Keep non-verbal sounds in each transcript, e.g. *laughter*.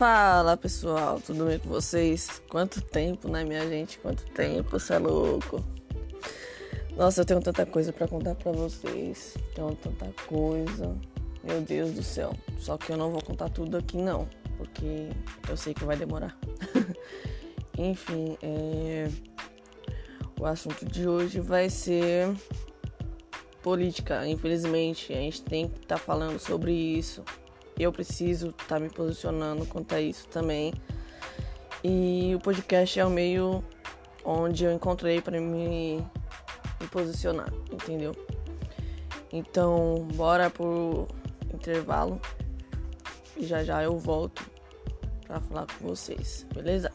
Fala pessoal, tudo bem com vocês? Quanto tempo, né, minha gente? Quanto tempo, você é louco? Nossa, eu tenho tanta coisa para contar para vocês. Tenho tanta coisa. Meu Deus do céu. Só que eu não vou contar tudo aqui, não, porque eu sei que vai demorar. *laughs* Enfim, é... o assunto de hoje vai ser política. Infelizmente, a gente tem que estar tá falando sobre isso eu preciso estar tá me posicionando quanto a isso também. E o podcast é o meio onde eu encontrei para me, me posicionar, entendeu? Então, bora pro intervalo e já já eu volto para falar com vocês, beleza?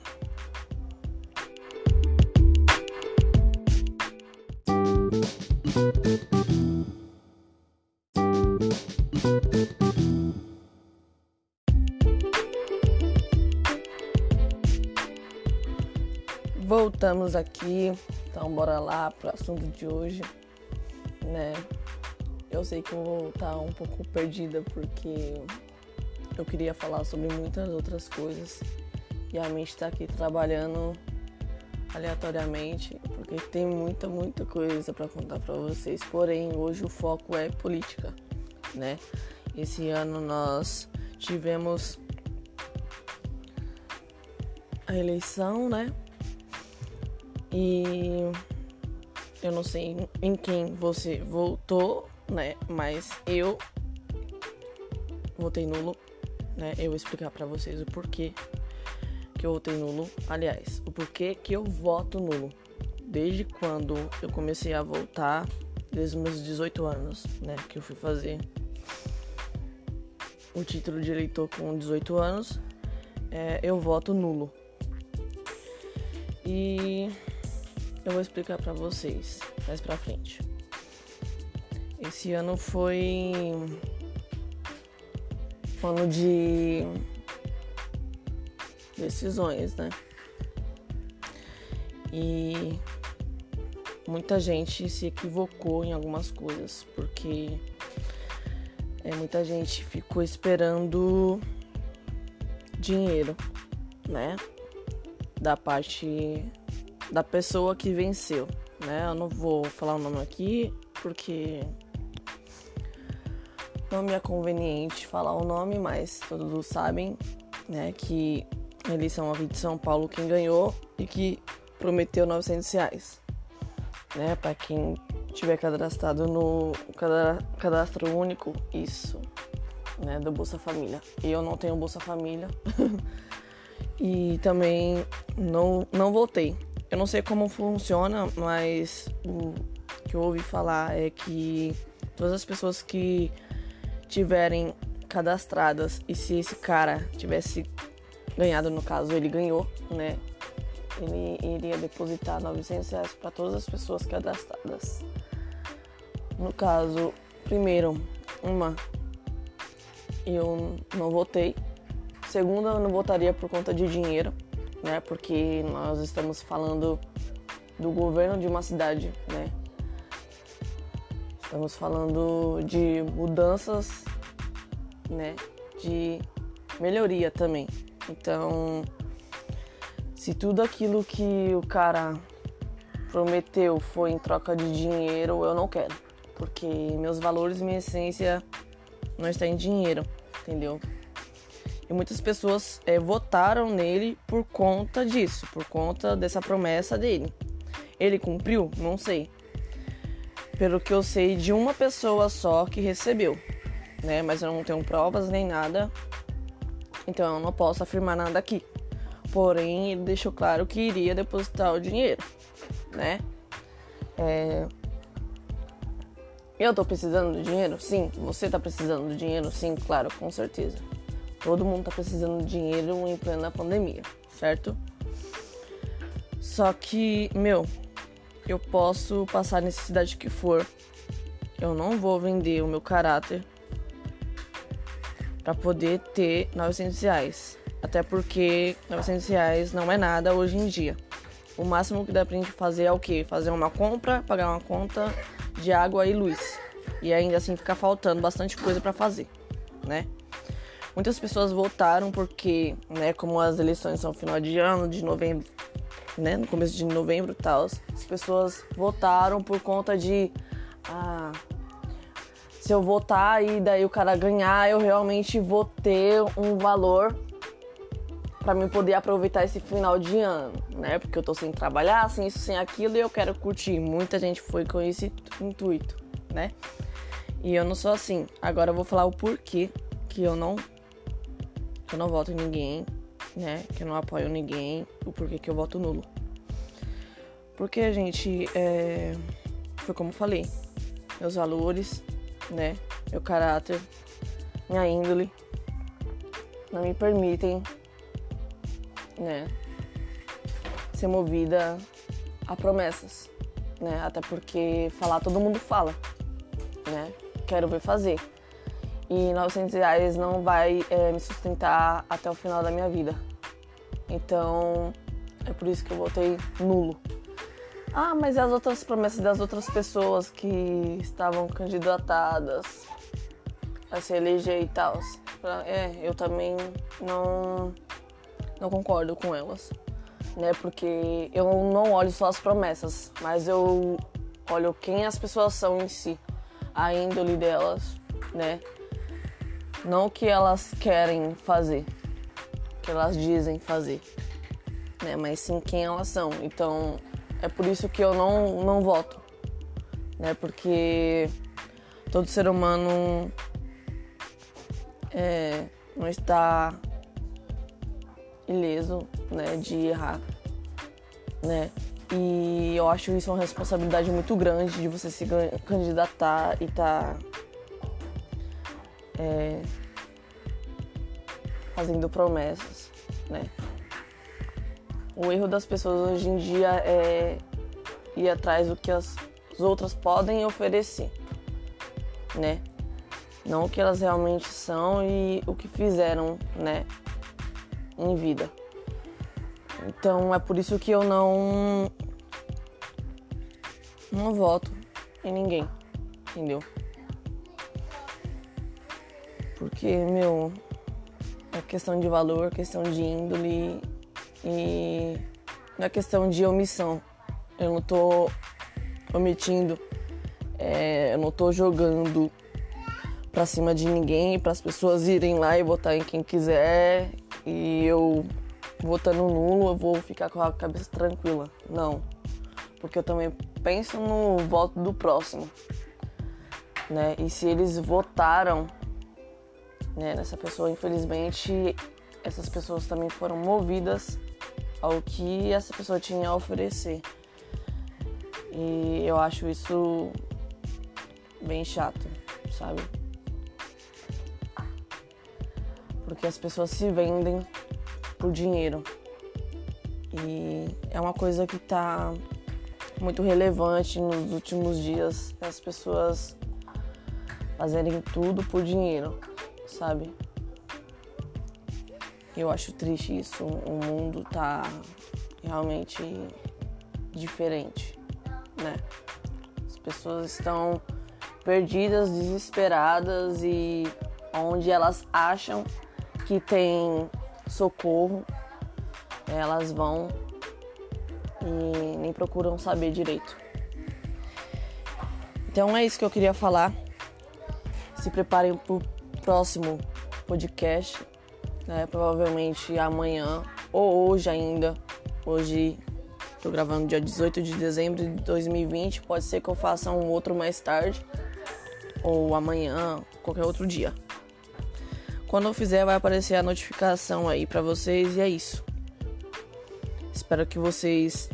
Voltamos aqui, então bora lá pro assunto de hoje, né? Eu sei que eu vou estar tá um pouco perdida porque eu queria falar sobre muitas outras coisas e a mente está aqui trabalhando aleatoriamente porque tem muita, muita coisa para contar para vocês. Porém, hoje o foco é política, né? Esse ano nós tivemos a eleição, né? E eu não sei em quem você votou, né? Mas eu votei nulo, né? Eu vou explicar para vocês o porquê que eu votei nulo. Aliás, o porquê que eu voto nulo. Desde quando eu comecei a votar, desde os meus 18 anos, né? Que eu fui fazer o título de eleitor com 18 anos, é, eu voto nulo. E eu vou explicar para vocês mais pra frente. Esse ano foi um ano de decisões, né? E muita gente se equivocou em algumas coisas, porque é, muita gente ficou esperando dinheiro, né? Da parte da pessoa que venceu, né? Eu não vou falar o nome aqui porque não me é conveniente falar o nome, mas todos sabem, né, que a eleição aqui de São Paulo quem ganhou e que prometeu 900 reais, né, para quem tiver cadastrado no cadastro único, isso, né, do Bolsa Família. Eu não tenho Bolsa Família *laughs* e também não não votei, eu não sei como funciona, mas o que eu ouvi falar é que todas as pessoas que tiverem cadastradas e se esse cara tivesse ganhado, no caso ele ganhou, né? Ele iria depositar 900 reais para todas as pessoas cadastradas. No caso, primeiro, uma, eu não votei. Segunda, eu não votaria por conta de dinheiro né? Porque nós estamos falando do governo de uma cidade, né? Estamos falando de mudanças, né? De melhoria também. Então, se tudo aquilo que o cara prometeu foi em troca de dinheiro, eu não quero, porque meus valores, minha essência não está em dinheiro, entendeu? E muitas pessoas é, votaram nele por conta disso, por conta dessa promessa dele. Ele cumpriu? Não sei. Pelo que eu sei de uma pessoa só que recebeu, né? Mas eu não tenho provas nem nada, então eu não posso afirmar nada aqui. Porém, ele deixou claro que iria depositar o dinheiro, né? É... Eu tô precisando do dinheiro? Sim. Você tá precisando do dinheiro? Sim, claro, com certeza. Todo mundo tá precisando de dinheiro em plena pandemia, certo? Só que, meu, eu posso passar a necessidade que for. Eu não vou vender o meu caráter para poder ter 900 reais. Até porque 900 reais não é nada hoje em dia. O máximo que dá pra gente fazer é o quê? Fazer uma compra, pagar uma conta de água e luz. E ainda assim ficar faltando bastante coisa para fazer, né? Muitas pessoas votaram porque, né, como as eleições são final de ano, de novembro, né, no começo de novembro e tal, as pessoas votaram por conta de ah, se eu votar e daí o cara ganhar, eu realmente vou ter um valor para mim poder aproveitar esse final de ano, né? Porque eu tô sem trabalhar, sem isso, sem aquilo e eu quero curtir. Muita gente foi com esse intuito, né? E eu não sou assim. Agora eu vou falar o porquê que eu não que eu não voto em ninguém, né? Que eu não apoio ninguém, o porquê que eu voto nulo. Porque, gente, é... foi como falei, meus valores, né? Meu caráter, minha índole não me permitem né, ser movida a promessas, né? Até porque falar todo mundo fala, né? Quero ver fazer. E 900 reais não vai é, me sustentar até o final da minha vida. Então, é por isso que eu votei nulo. Ah, mas e as outras promessas das outras pessoas que estavam candidatadas a se eleger e tal? É, eu também não não concordo com elas, né? Porque eu não olho só as promessas, mas eu olho quem as pessoas são em si, a índole delas, né? Não o que elas querem fazer, o que elas dizem fazer, né? Mas sim quem elas são. Então é por isso que eu não, não voto, né? Porque todo ser humano é, não está ileso, né, de errar, né? E eu acho isso uma responsabilidade muito grande de você se candidatar e tá é, fazendo promessas, né? O erro das pessoas hoje em dia é ir atrás do que as outras podem oferecer, né? Não o que elas realmente são e o que fizeram, né? em vida. Então é por isso que eu não não voto em ninguém, entendeu? Porque, meu, é questão de valor, questão de índole e não é questão de omissão. Eu não tô omitindo, é, eu não tô jogando pra cima de ninguém, para as pessoas irem lá e votar em quem quiser e eu votando nulo, eu vou ficar com a cabeça tranquila. Não. Porque eu também penso no voto do próximo. Né? E se eles votaram né, nessa pessoa, infelizmente, essas pessoas também foram movidas ao que essa pessoa tinha a oferecer. E eu acho isso bem chato, sabe? porque as pessoas se vendem por dinheiro. E é uma coisa que está muito relevante nos últimos dias, as pessoas fazerem tudo por dinheiro, sabe? Eu acho triste isso. O mundo tá realmente diferente, né? As pessoas estão perdidas, desesperadas e onde elas acham que tem socorro, elas vão e nem procuram saber direito. Então é isso que eu queria falar. Se preparem próximo podcast, né? provavelmente amanhã ou hoje ainda. Hoje estou gravando dia 18 de dezembro de 2020. Pode ser que eu faça um outro mais tarde ou amanhã, qualquer outro dia. Quando eu fizer, vai aparecer a notificação aí para vocês e é isso. Espero que vocês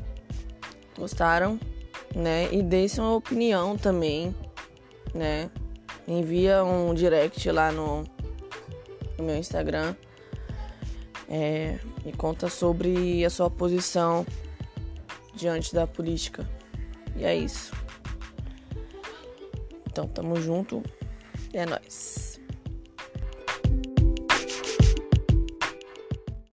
gostaram, né? E deixem sua opinião também, né? Envia um direct lá no, no meu Instagram. É, e conta sobre a sua posição diante da política. E é isso. Então, tamo junto. É nóis.